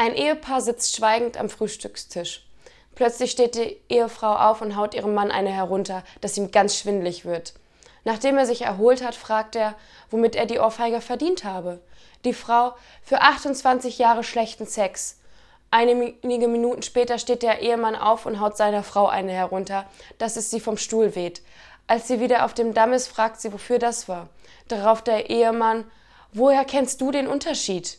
Ein Ehepaar sitzt schweigend am Frühstückstisch. Plötzlich steht die Ehefrau auf und haut ihrem Mann eine herunter, dass ihm ganz schwindlig wird. Nachdem er sich erholt hat, fragt er, womit er die Ohrfeige verdient habe. Die Frau für 28 Jahre schlechten Sex. Einige Minuten später steht der Ehemann auf und haut seiner Frau eine herunter, dass es sie vom Stuhl weht. Als sie wieder auf dem Damm ist, fragt sie, wofür das war. Darauf der Ehemann, woher kennst du den Unterschied?